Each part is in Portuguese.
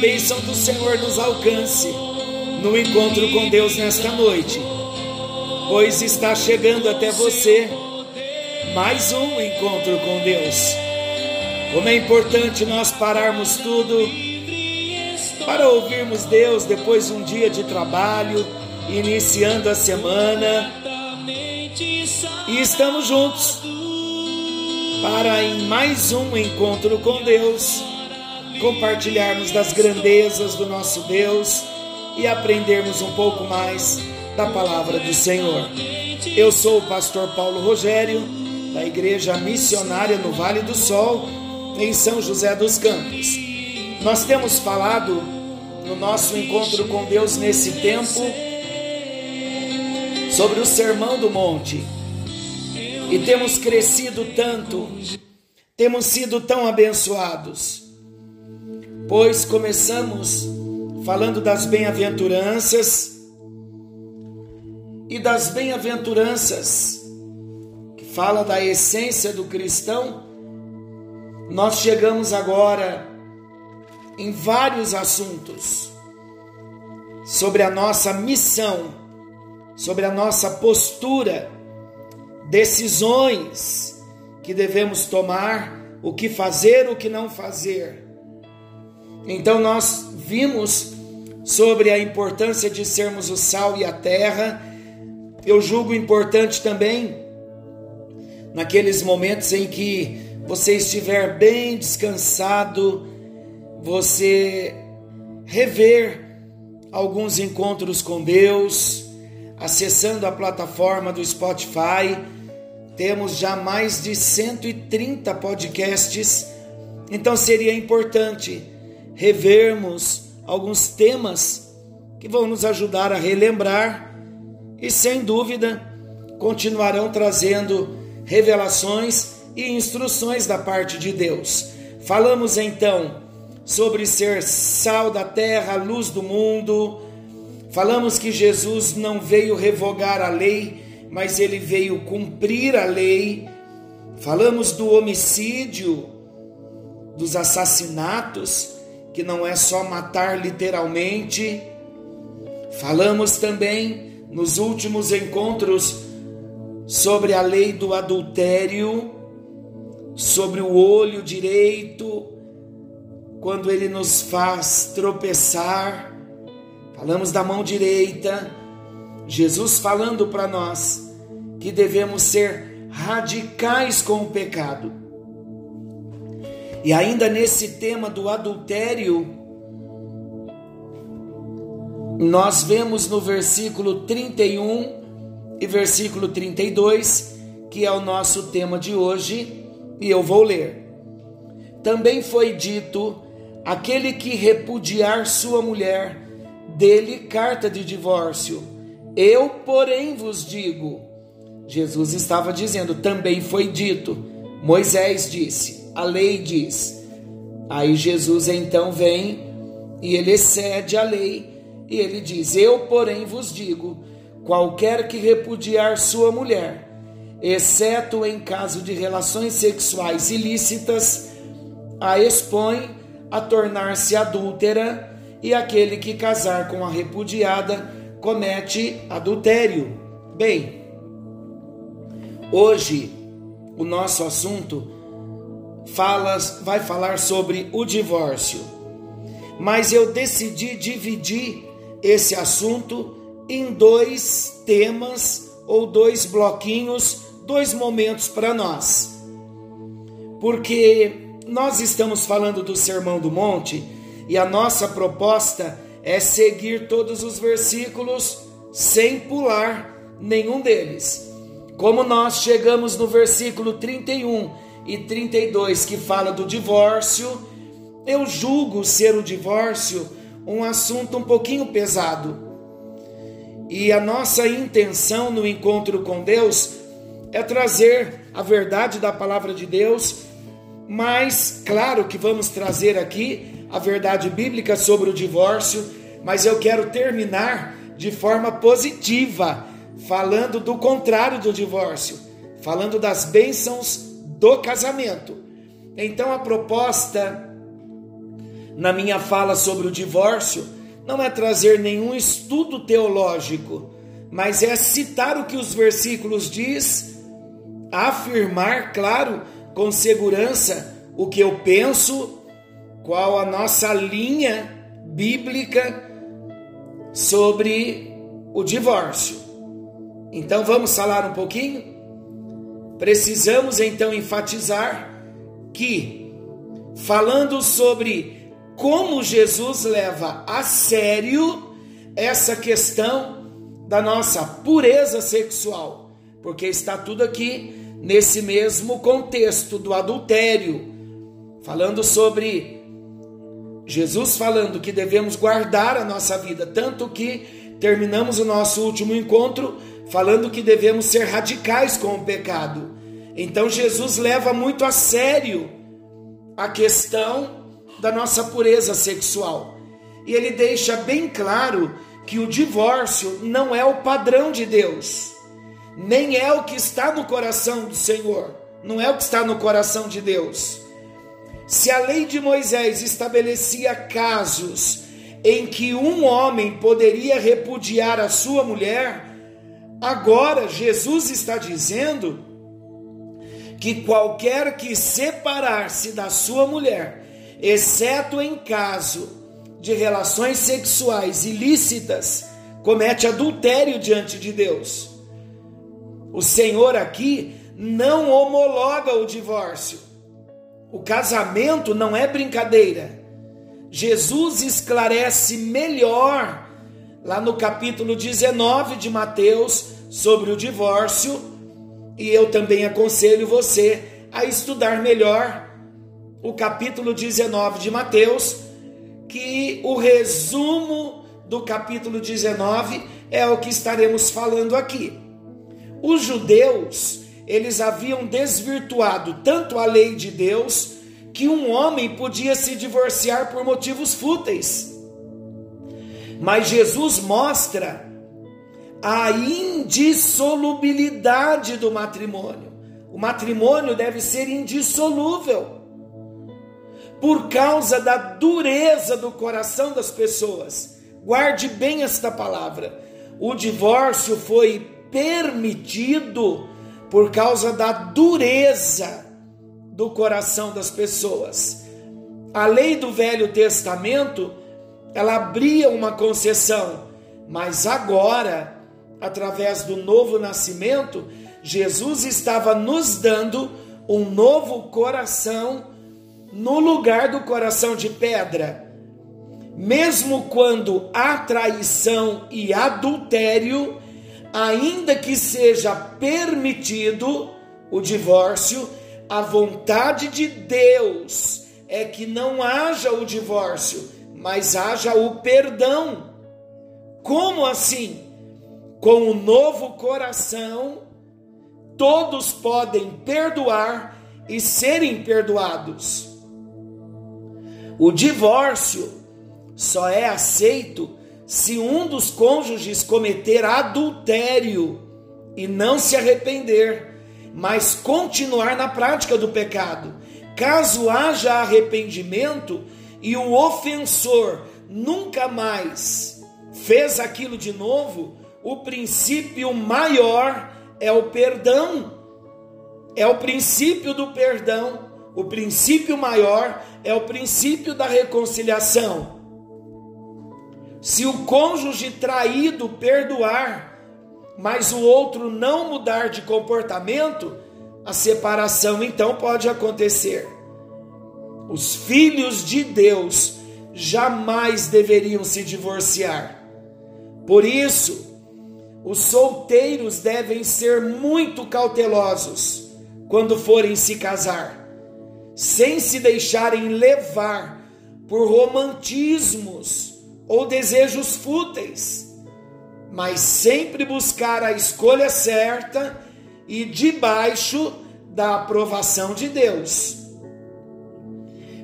bênção do Senhor nos alcance no encontro com Deus nesta noite, pois está chegando até você mais um encontro com Deus. Como é importante nós pararmos tudo para ouvirmos Deus depois de um dia de trabalho, iniciando a semana. E estamos juntos para em mais um encontro com Deus compartilharmos das grandezas do nosso Deus e aprendermos um pouco mais da palavra do Senhor. Eu sou o pastor Paulo Rogério, da Igreja Missionária no Vale do Sol, em São José dos Campos. Nós temos falado no nosso encontro com Deus nesse tempo sobre o Sermão do Monte. E temos crescido tanto, temos sido tão abençoados pois começamos falando das bem-aventuranças e das bem-aventuranças que fala da essência do cristão. Nós chegamos agora em vários assuntos sobre a nossa missão, sobre a nossa postura, decisões que devemos tomar, o que fazer, o que não fazer então nós vimos sobre a importância de sermos o sal e a terra. Eu julgo importante também naqueles momentos em que você estiver bem descansado, você rever alguns encontros com Deus, acessando a plataforma do Spotify. Temos já mais de 130 podcasts, então seria importante revermos alguns temas que vão nos ajudar a relembrar e, sem dúvida, continuarão trazendo revelações e instruções da parte de Deus. Falamos então sobre ser sal da terra, luz do mundo. Falamos que Jesus não veio revogar a lei, mas ele veio cumprir a lei. Falamos do homicídio, dos assassinatos que não é só matar literalmente. Falamos também nos últimos encontros sobre a lei do adultério, sobre o olho direito, quando ele nos faz tropeçar. Falamos da mão direita, Jesus falando para nós que devemos ser radicais com o pecado e ainda nesse tema do adultério, nós vemos no versículo 31 e versículo 32, que é o nosso tema de hoje, e eu vou ler. Também foi dito: aquele que repudiar sua mulher, dele carta de divórcio. Eu, porém, vos digo. Jesus estava dizendo, também foi dito. Moisés disse: a lei diz. Aí Jesus então vem e ele excede a lei e ele diz: Eu, porém, vos digo: qualquer que repudiar sua mulher, exceto em caso de relações sexuais ilícitas, a expõe a tornar-se adúltera, e aquele que casar com a repudiada comete adultério. Bem, hoje o nosso assunto falas, vai falar sobre o divórcio. Mas eu decidi dividir esse assunto em dois temas ou dois bloquinhos, dois momentos para nós. Porque nós estamos falando do Sermão do Monte e a nossa proposta é seguir todos os versículos sem pular nenhum deles. Como nós chegamos no versículo 31 e 32 que fala do divórcio, eu julgo ser o divórcio um assunto um pouquinho pesado. E a nossa intenção no encontro com Deus é trazer a verdade da palavra de Deus, mas claro que vamos trazer aqui a verdade bíblica sobre o divórcio, mas eu quero terminar de forma positiva, falando do contrário do divórcio, falando das bênçãos do casamento. Então a proposta na minha fala sobre o divórcio não é trazer nenhum estudo teológico, mas é citar o que os versículos diz, afirmar, claro, com segurança o que eu penso, qual a nossa linha bíblica sobre o divórcio. Então vamos falar um pouquinho? Precisamos então enfatizar que, falando sobre como Jesus leva a sério essa questão da nossa pureza sexual, porque está tudo aqui nesse mesmo contexto do adultério, falando sobre Jesus falando que devemos guardar a nossa vida, tanto que terminamos o nosso último encontro falando que devemos ser radicais com o pecado. Então Jesus leva muito a sério a questão da nossa pureza sexual. E ele deixa bem claro que o divórcio não é o padrão de Deus, nem é o que está no coração do Senhor, não é o que está no coração de Deus. Se a lei de Moisés estabelecia casos em que um homem poderia repudiar a sua mulher, agora Jesus está dizendo que qualquer que separar-se da sua mulher, exceto em caso de relações sexuais ilícitas, comete adultério diante de Deus. O Senhor aqui não homologa o divórcio o casamento não é brincadeira. Jesus esclarece melhor lá no capítulo 19 de Mateus sobre o divórcio, e eu também aconselho você a estudar melhor o capítulo 19 de Mateus, que o resumo do capítulo 19 é o que estaremos falando aqui. Os judeus eles haviam desvirtuado tanto a lei de Deus que um homem podia se divorciar por motivos fúteis. Mas Jesus mostra a indissolubilidade do matrimônio. O matrimônio deve ser indissolúvel por causa da dureza do coração das pessoas. Guarde bem esta palavra. O divórcio foi permitido por causa da dureza do coração das pessoas. A lei do Velho Testamento, ela abria uma concessão, mas agora, através do novo nascimento, Jesus estava nos dando um novo coração no lugar do coração de pedra. Mesmo quando há traição e adultério, ainda que seja permitido o divórcio, a vontade de Deus é que não haja o divórcio, mas haja o perdão. Como assim? Com o novo coração, todos podem perdoar e serem perdoados. O divórcio só é aceito se um dos cônjuges cometer adultério e não se arrepender, mas continuar na prática do pecado. Caso haja arrependimento e o ofensor nunca mais fez aquilo de novo, o princípio maior é o perdão. É o princípio do perdão. O princípio maior é o princípio da reconciliação. Se o cônjuge traído perdoar, mas o outro não mudar de comportamento, a separação então pode acontecer. Os filhos de Deus jamais deveriam se divorciar. Por isso, os solteiros devem ser muito cautelosos quando forem se casar, sem se deixarem levar por romantismos ou desejos fúteis, mas sempre buscar a escolha certa e debaixo da aprovação de Deus.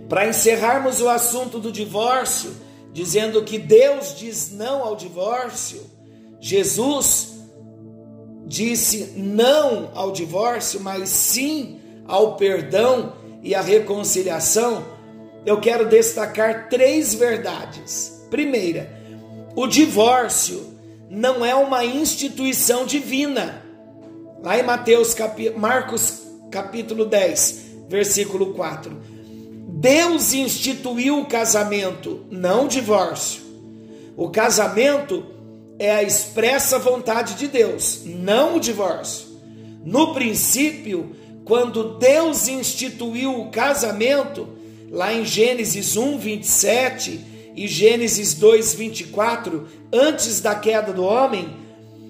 Para encerrarmos o assunto do divórcio, dizendo que Deus diz não ao divórcio, Jesus disse não ao divórcio, mas sim ao perdão e à reconciliação, eu quero destacar três verdades. Primeira, o divórcio não é uma instituição divina. Lá em Mateus, Marcos capítulo 10, versículo 4. Deus instituiu o casamento, não o divórcio. O casamento é a expressa vontade de Deus, não o divórcio. No princípio, quando Deus instituiu o casamento, lá em Gênesis 1, 27 e Gênesis 2, 24, antes da queda do homem,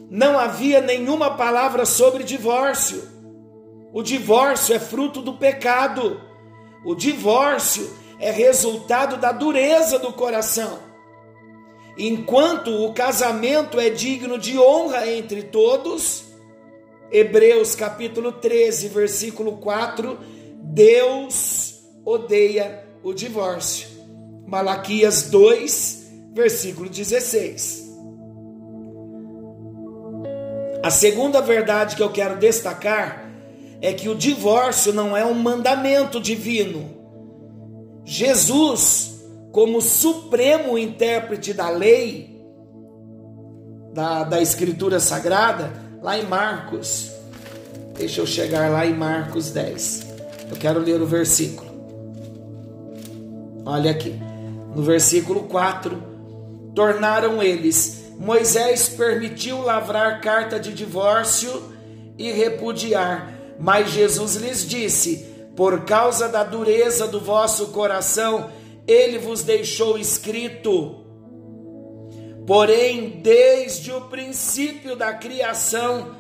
não havia nenhuma palavra sobre divórcio. O divórcio é fruto do pecado. O divórcio é resultado da dureza do coração. Enquanto o casamento é digno de honra entre todos, Hebreus capítulo 13, versículo 4, Deus odeia o divórcio. Malaquias 2, versículo 16. A segunda verdade que eu quero destacar é que o divórcio não é um mandamento divino. Jesus como supremo intérprete da lei, da, da Escritura Sagrada, lá em Marcos. Deixa eu chegar lá em Marcos 10. Eu quero ler o versículo. Olha aqui. No versículo 4: Tornaram eles. Moisés permitiu lavrar carta de divórcio e repudiar, mas Jesus lhes disse: Por causa da dureza do vosso coração, ele vos deixou escrito. Porém, desde o princípio da criação,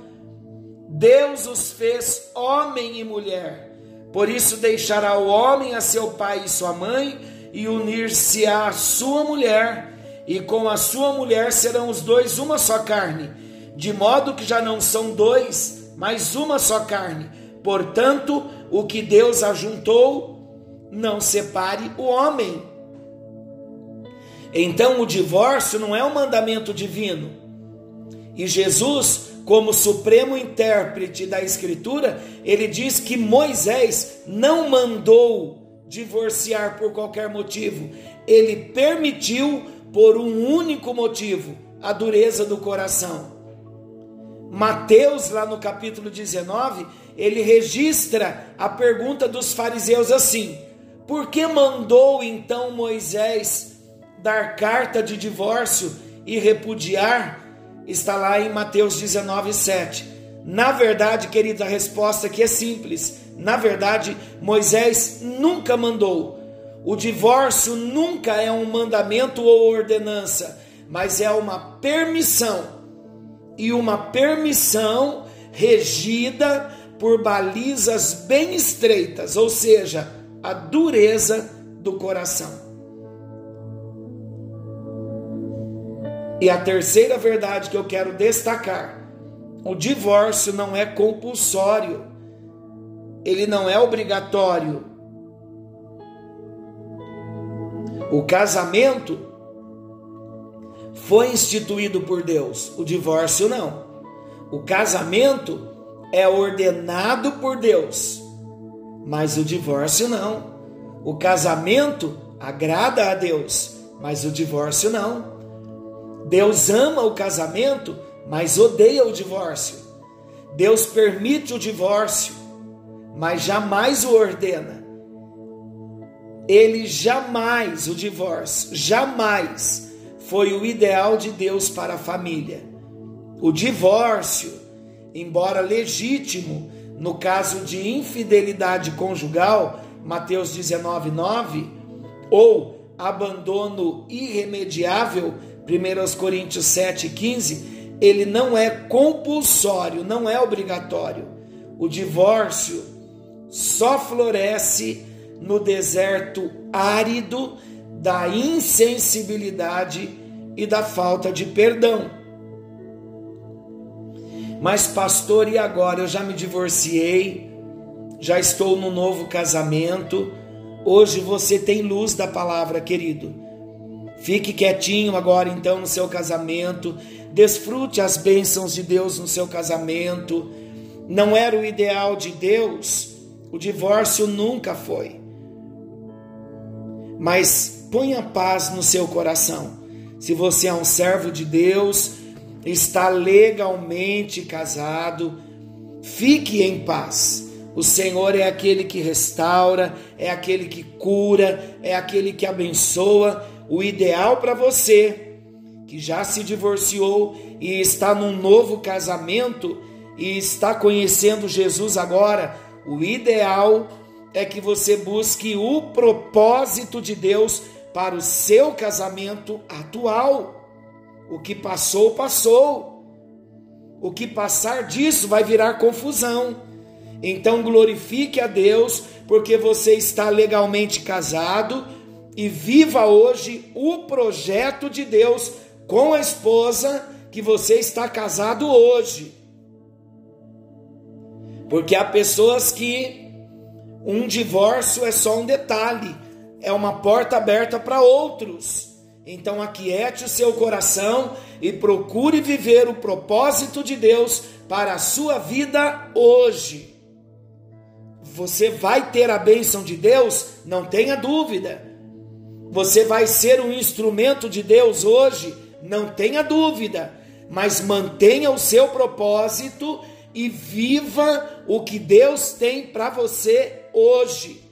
Deus os fez homem e mulher. Por isso deixará o homem a seu pai e sua mãe e unir-se à sua mulher, e com a sua mulher serão os dois uma só carne, de modo que já não são dois, mas uma só carne. Portanto, o que Deus ajuntou, não separe o homem. Então o divórcio não é um mandamento divino. E Jesus, como supremo intérprete da Escritura, ele diz que Moisés não mandou divorciar por qualquer motivo, ele permitiu por um único motivo: a dureza do coração. Mateus, lá no capítulo 19, ele registra a pergunta dos fariseus assim: por que mandou então Moisés dar carta de divórcio e repudiar? Está lá em Mateus 19, 7. Na verdade, querida, a resposta aqui é simples. Na verdade, Moisés nunca mandou. O divórcio nunca é um mandamento ou ordenança, mas é uma permissão. E uma permissão regida por balizas bem estreitas, ou seja, a dureza do coração. E a terceira verdade que eu quero destacar: o divórcio não é compulsório, ele não é obrigatório. O casamento foi instituído por Deus, o divórcio não. O casamento é ordenado por Deus mas o divórcio não. O casamento agrada a Deus, mas o divórcio não. Deus ama o casamento, mas odeia o divórcio. Deus permite o divórcio, mas jamais o ordena. Ele jamais, o divórcio, jamais foi o ideal de Deus para a família. O divórcio, embora legítimo, no caso de infidelidade conjugal, Mateus 19, 9, ou abandono irremediável, 1 Coríntios 7, 15, ele não é compulsório, não é obrigatório. O divórcio só floresce no deserto árido da insensibilidade e da falta de perdão. Mas, pastor, e agora? Eu já me divorciei, já estou no novo casamento. Hoje você tem luz da palavra, querido. Fique quietinho agora, então, no seu casamento. Desfrute as bênçãos de Deus no seu casamento. Não era o ideal de Deus, o divórcio nunca foi. Mas ponha paz no seu coração. Se você é um servo de Deus, está legalmente casado, fique em paz. O Senhor é aquele que restaura, é aquele que cura, é aquele que abençoa. O ideal para você que já se divorciou e está num novo casamento e está conhecendo Jesus agora, o ideal é que você busque o propósito de Deus para o seu casamento atual. O que passou, passou. O que passar disso vai virar confusão. Então glorifique a Deus, porque você está legalmente casado e viva hoje o projeto de Deus com a esposa que você está casado hoje. Porque há pessoas que um divórcio é só um detalhe, é uma porta aberta para outros. Então aquiete o seu coração e procure viver o propósito de Deus para a sua vida hoje. Você vai ter a bênção de Deus, não tenha dúvida. Você vai ser um instrumento de Deus hoje, não tenha dúvida. Mas mantenha o seu propósito e viva o que Deus tem para você hoje.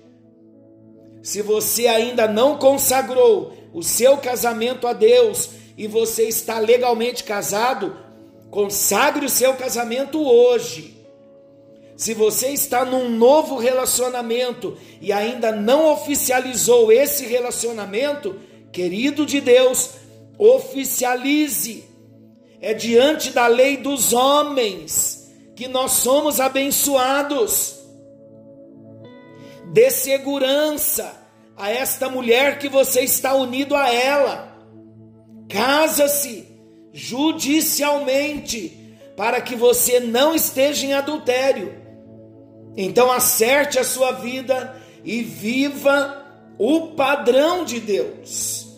Se você ainda não consagrou o seu casamento a Deus e você está legalmente casado, consagre o seu casamento hoje. Se você está num novo relacionamento e ainda não oficializou esse relacionamento, querido de Deus, oficialize. É diante da lei dos homens que nós somos abençoados. Dê segurança a esta mulher que você está unido a ela. Casa-se judicialmente para que você não esteja em adultério. Então acerte a sua vida e viva o padrão de Deus.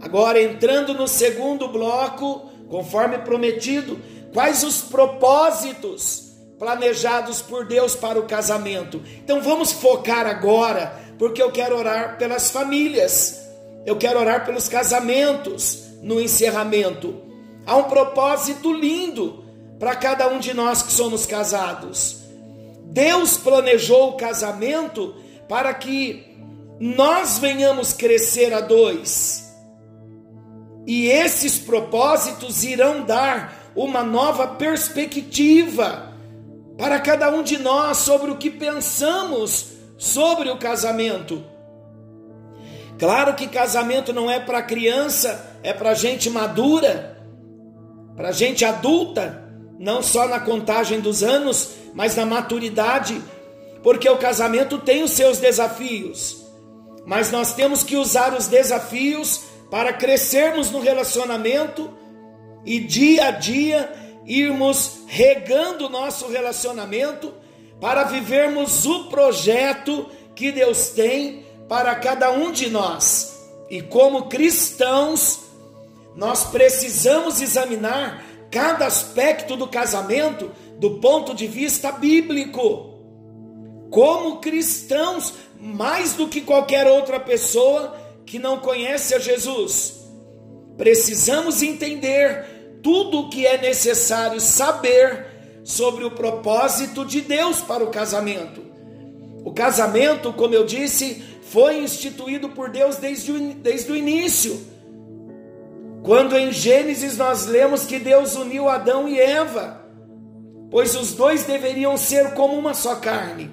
Agora entrando no segundo bloco, conforme prometido, quais os propósitos planejados por Deus para o casamento? Então vamos focar agora porque eu quero orar pelas famílias, eu quero orar pelos casamentos no encerramento. Há um propósito lindo para cada um de nós que somos casados. Deus planejou o casamento para que nós venhamos crescer a dois. E esses propósitos irão dar uma nova perspectiva para cada um de nós sobre o que pensamos sobre o casamento. Claro que casamento não é para criança, é para gente madura, para gente adulta, não só na contagem dos anos, mas na maturidade, porque o casamento tem os seus desafios, mas nós temos que usar os desafios para crescermos no relacionamento e dia a dia irmos regando nosso relacionamento para vivermos o projeto que Deus tem para cada um de nós. E como cristãos, nós precisamos examinar cada aspecto do casamento do ponto de vista bíblico. Como cristãos, mais do que qualquer outra pessoa que não conhece a Jesus, precisamos entender tudo o que é necessário saber sobre o propósito de Deus para o casamento. O casamento, como eu disse, foi instituído por Deus desde o, desde o início. Quando em Gênesis nós lemos que Deus uniu Adão e Eva, pois os dois deveriam ser como uma só carne.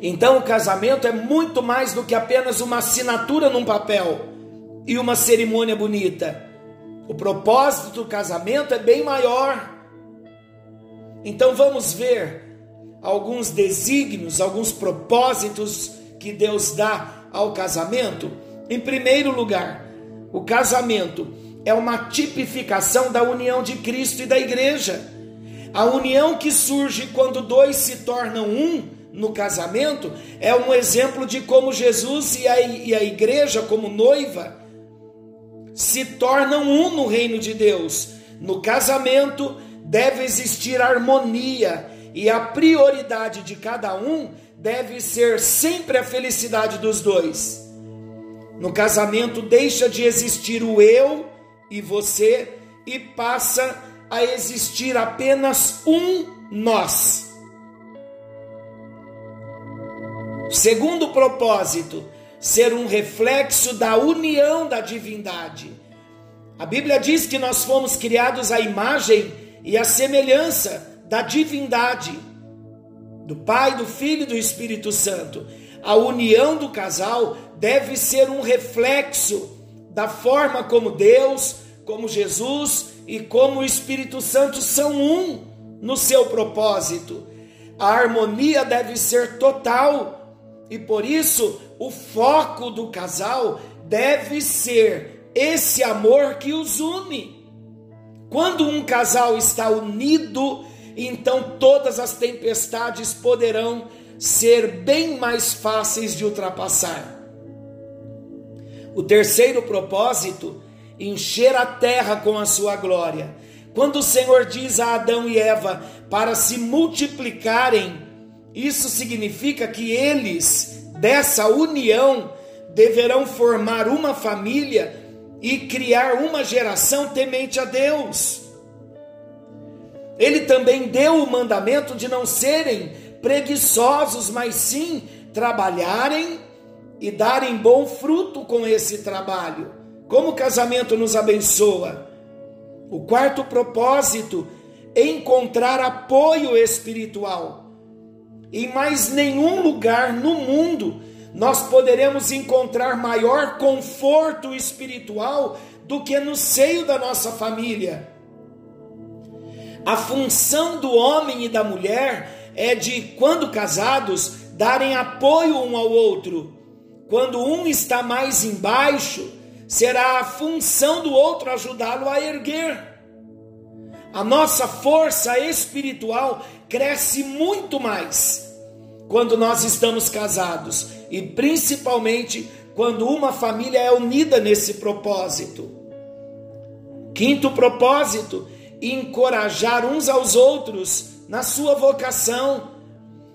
Então o casamento é muito mais do que apenas uma assinatura num papel e uma cerimônia bonita. O propósito do casamento é bem maior. Então vamos ver alguns desígnios, alguns propósitos que Deus dá ao casamento. Em primeiro lugar, o casamento é uma tipificação da união de Cristo e da igreja. A união que surge quando dois se tornam um no casamento é um exemplo de como Jesus e a, e a igreja, como noiva, se tornam um no reino de Deus. No casamento deve existir harmonia e a prioridade de cada um deve ser sempre a felicidade dos dois. No casamento deixa de existir o eu e você e passa a existir apenas um nós. Segundo propósito, ser um reflexo da união da divindade. A Bíblia diz que nós fomos criados à imagem e à semelhança da divindade, do Pai, do Filho e do Espírito Santo. A união do casal deve ser um reflexo da forma como Deus, como Jesus e como o Espírito Santo são um no seu propósito. A harmonia deve ser total e por isso o foco do casal deve ser esse amor que os une. Quando um casal está unido, então todas as tempestades poderão ser bem mais fáceis de ultrapassar. O terceiro propósito encher a terra com a sua glória. Quando o Senhor diz a Adão e Eva para se multiplicarem, isso significa que eles, dessa união, deverão formar uma família e criar uma geração temente a Deus. Ele também deu o mandamento de não serem preguiçosos, mas sim trabalharem e darem bom fruto com esse trabalho. Como o casamento nos abençoa. O quarto propósito encontrar apoio espiritual. Em mais nenhum lugar no mundo nós poderemos encontrar maior conforto espiritual do que no seio da nossa família. A função do homem e da mulher é de, quando casados, darem apoio um ao outro. Quando um está mais embaixo, será a função do outro ajudá-lo a erguer. A nossa força espiritual cresce muito mais quando nós estamos casados e principalmente quando uma família é unida nesse propósito. Quinto propósito: encorajar uns aos outros na sua vocação.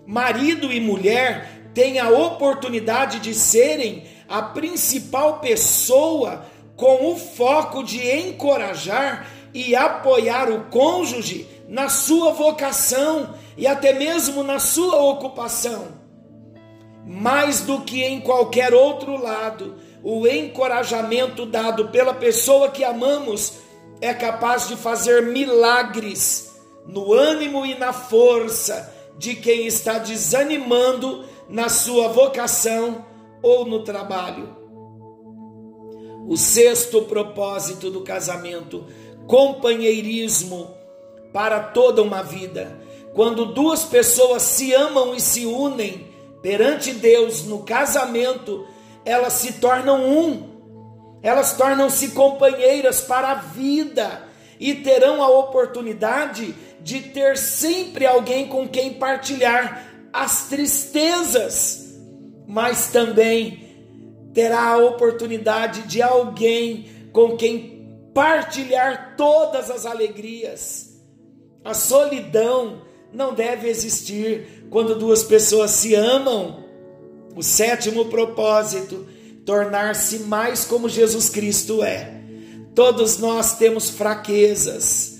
Marido e mulher têm a oportunidade de serem a principal pessoa com o foco de encorajar e apoiar o cônjuge na sua vocação e até mesmo na sua ocupação. Mais do que em qualquer outro lado, o encorajamento dado pela pessoa que amamos é capaz de fazer milagres no ânimo e na força de quem está desanimando na sua vocação ou no trabalho. O sexto propósito do casamento, companheirismo para toda uma vida. Quando duas pessoas se amam e se unem perante Deus no casamento, elas se tornam um. Elas tornam-se companheiras para a vida e terão a oportunidade de ter sempre alguém com quem partilhar as tristezas mas também terá a oportunidade de alguém com quem partilhar todas as alegrias. A solidão não deve existir quando duas pessoas se amam. O sétimo propósito, tornar-se mais como Jesus Cristo é. Todos nós temos fraquezas.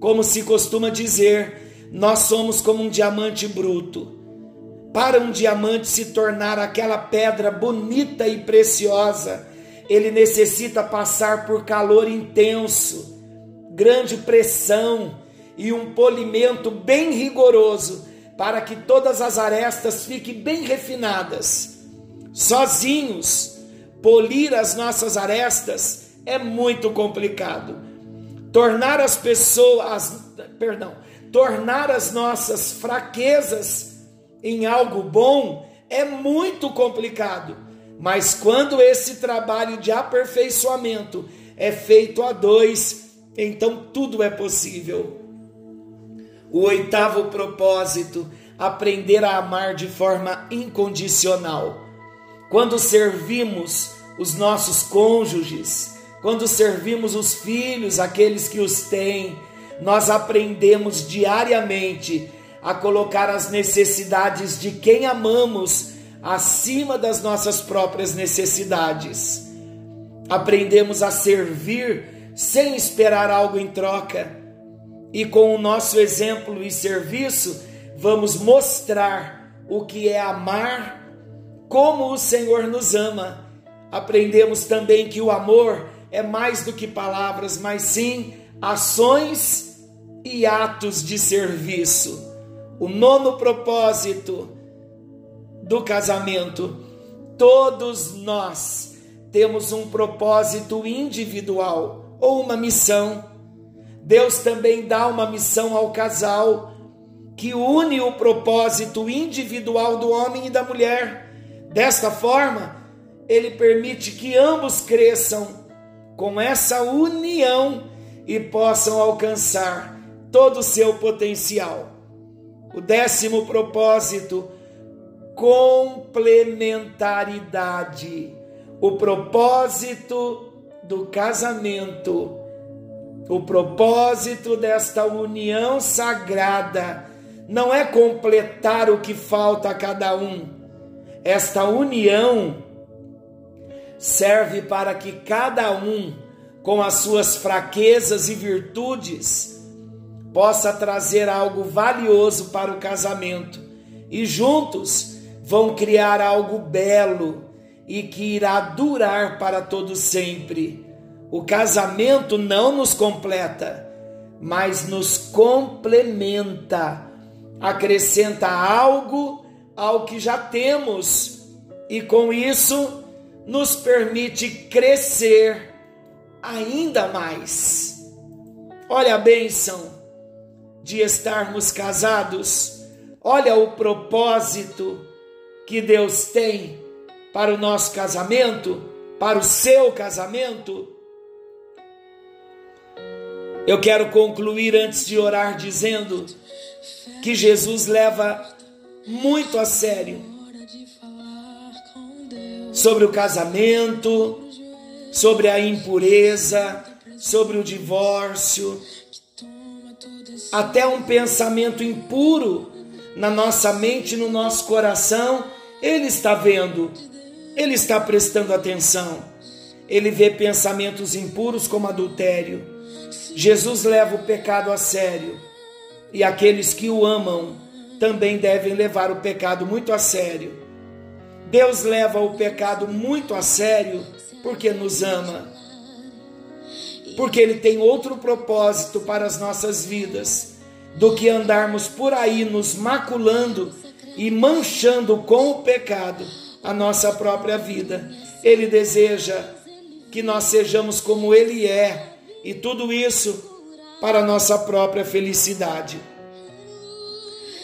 Como se costuma dizer, nós somos como um diamante bruto para um diamante se tornar aquela pedra bonita e preciosa, ele necessita passar por calor intenso, grande pressão e um polimento bem rigoroso para que todas as arestas fiquem bem refinadas. Sozinhos, polir as nossas arestas é muito complicado tornar as pessoas, perdão, tornar as nossas fraquezas em algo bom é muito complicado. Mas quando esse trabalho de aperfeiçoamento é feito a dois, então tudo é possível. O oitavo propósito, aprender a amar de forma incondicional. Quando servimos os nossos cônjuges, quando servimos os filhos, aqueles que os têm, nós aprendemos diariamente a colocar as necessidades de quem amamos acima das nossas próprias necessidades. Aprendemos a servir sem esperar algo em troca. E com o nosso exemplo e serviço, vamos mostrar o que é amar como o Senhor nos ama. Aprendemos também que o amor é mais do que palavras, mas sim ações e atos de serviço. O nono propósito do casamento, todos nós temos um propósito individual ou uma missão. Deus também dá uma missão ao casal que une o propósito individual do homem e da mulher. Desta forma, ele permite que ambos cresçam com essa união e possam alcançar todo o seu potencial. O décimo propósito, complementaridade. O propósito do casamento, o propósito desta união sagrada, não é completar o que falta a cada um. Esta união serve para que cada um, com as suas fraquezas e virtudes, possa trazer algo valioso para o casamento e juntos vão criar algo belo e que irá durar para todo sempre. O casamento não nos completa, mas nos complementa, acrescenta algo ao que já temos e com isso nos permite crescer ainda mais. Olha a bênção de estarmos casados, olha o propósito que Deus tem para o nosso casamento, para o seu casamento. Eu quero concluir antes de orar dizendo que Jesus leva muito a sério sobre o casamento, sobre a impureza, sobre o divórcio, até um pensamento impuro na nossa mente, no nosso coração, ele está vendo, ele está prestando atenção. Ele vê pensamentos impuros como adultério. Jesus leva o pecado a sério e aqueles que o amam também devem levar o pecado muito a sério. Deus leva o pecado muito a sério porque nos ama. Porque Ele tem outro propósito para as nossas vidas do que andarmos por aí nos maculando e manchando com o pecado a nossa própria vida. Ele deseja que nós sejamos como Ele é e tudo isso para nossa própria felicidade.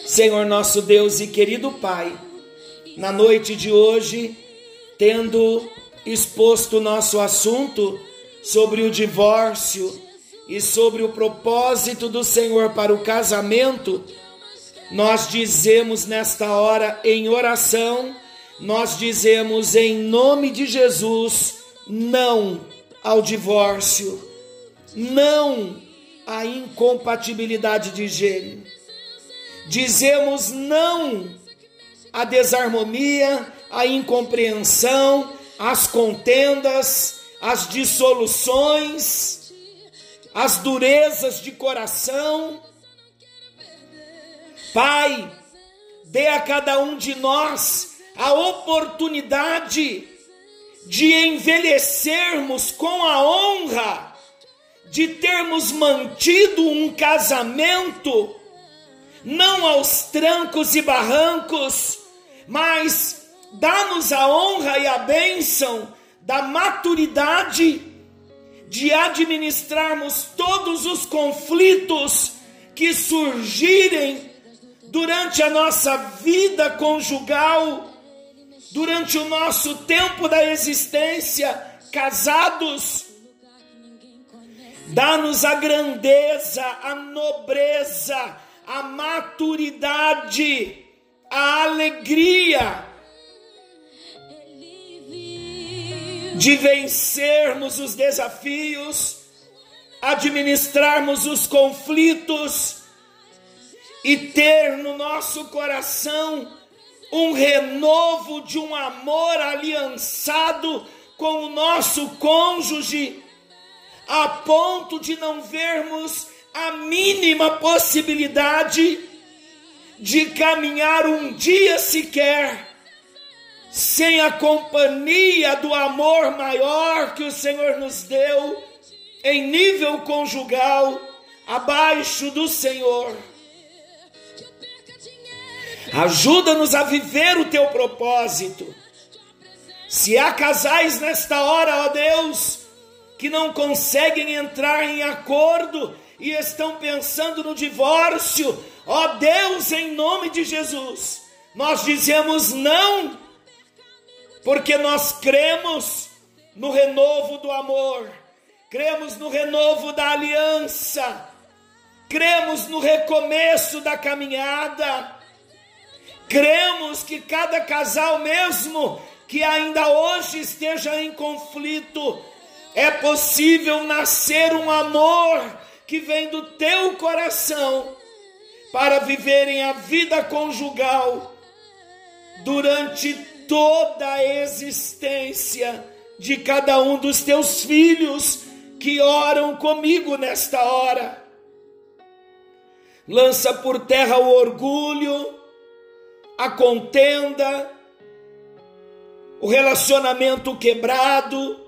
Senhor nosso Deus e querido Pai, na noite de hoje, tendo exposto o nosso assunto sobre o divórcio e sobre o propósito do Senhor para o casamento, nós dizemos nesta hora em oração, nós dizemos em nome de Jesus, não ao divórcio, não à incompatibilidade de gênero. Dizemos não a desarmonia, a incompreensão, as contendas, as dissoluções, as durezas de coração. Pai, dê a cada um de nós a oportunidade de envelhecermos com a honra de termos mantido um casamento, não aos trancos e barrancos, mas dá-nos a honra e a bênção da maturidade de administrarmos todos os conflitos que surgirem durante a nossa vida conjugal, durante o nosso tempo da existência, casados. Dá-nos a grandeza, a nobreza, a maturidade, a alegria de vencermos os desafios, administrarmos os conflitos e ter no nosso coração um renovo de um amor aliançado com o nosso cônjuge, a ponto de não vermos a mínima possibilidade de caminhar um dia sequer sem a companhia do amor maior que o Senhor nos deu em nível conjugal abaixo do Senhor. Ajuda-nos a viver o teu propósito. Se há casais nesta hora, ó Deus, que não conseguem entrar em acordo e estão pensando no divórcio, ó Deus, em nome de Jesus, nós dizemos não porque nós cremos no renovo do amor, cremos no renovo da aliança, cremos no recomeço da caminhada, cremos que cada casal, mesmo que ainda hoje esteja em conflito, é possível nascer um amor que vem do teu coração para viverem a vida conjugal durante toda a existência de cada um dos teus filhos que oram comigo nesta hora. Lança por terra o orgulho, a contenda, o relacionamento quebrado,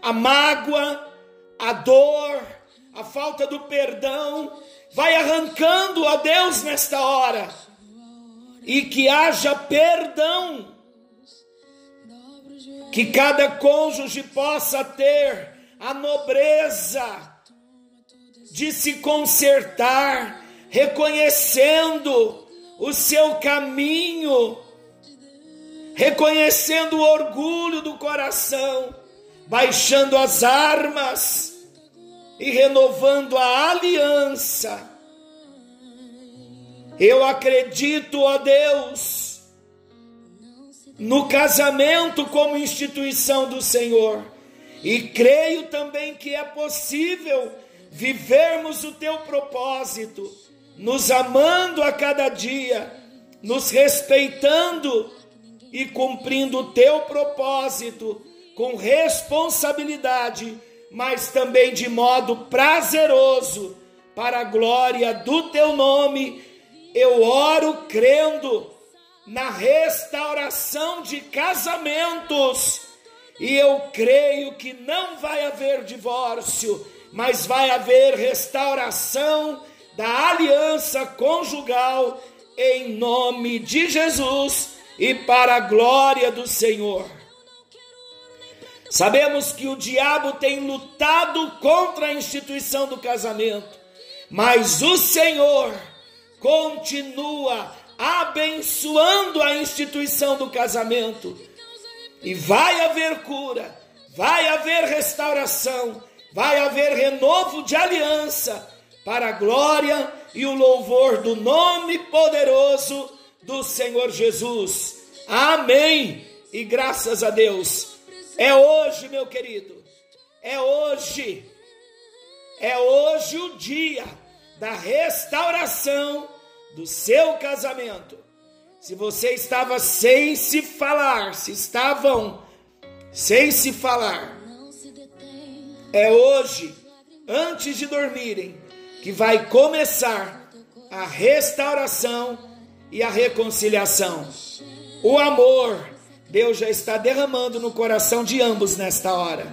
a mágoa, a dor, a falta do perdão. Vai arrancando a Deus nesta hora e que haja perdão que cada cônjuge possa ter a nobreza de se consertar, reconhecendo o seu caminho, reconhecendo o orgulho do coração, baixando as armas e renovando a aliança. Eu acredito, ó Deus, no casamento como instituição do Senhor. E creio também que é possível vivermos o teu propósito, nos amando a cada dia, nos respeitando e cumprindo o teu propósito com responsabilidade, mas também de modo prazeroso, para a glória do teu nome. Eu oro crendo na restauração de casamentos. E eu creio que não vai haver divórcio, mas vai haver restauração da aliança conjugal em nome de Jesus e para a glória do Senhor. Sabemos que o diabo tem lutado contra a instituição do casamento, mas o Senhor continua abençoando a instituição do casamento. E vai haver cura, vai haver restauração, vai haver renovo de aliança para a glória e o louvor do nome poderoso do Senhor Jesus. Amém. E graças a Deus. É hoje, meu querido. É hoje. É hoje o dia da restauração do seu casamento, se você estava sem se falar, se estavam sem se falar, é hoje, antes de dormirem, que vai começar a restauração e a reconciliação. O amor, Deus já está derramando no coração de ambos nesta hora.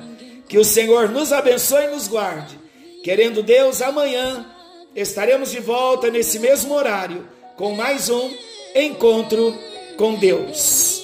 Que o Senhor nos abençoe e nos guarde. Querendo Deus, amanhã estaremos de volta nesse mesmo horário com mais um encontro com Deus.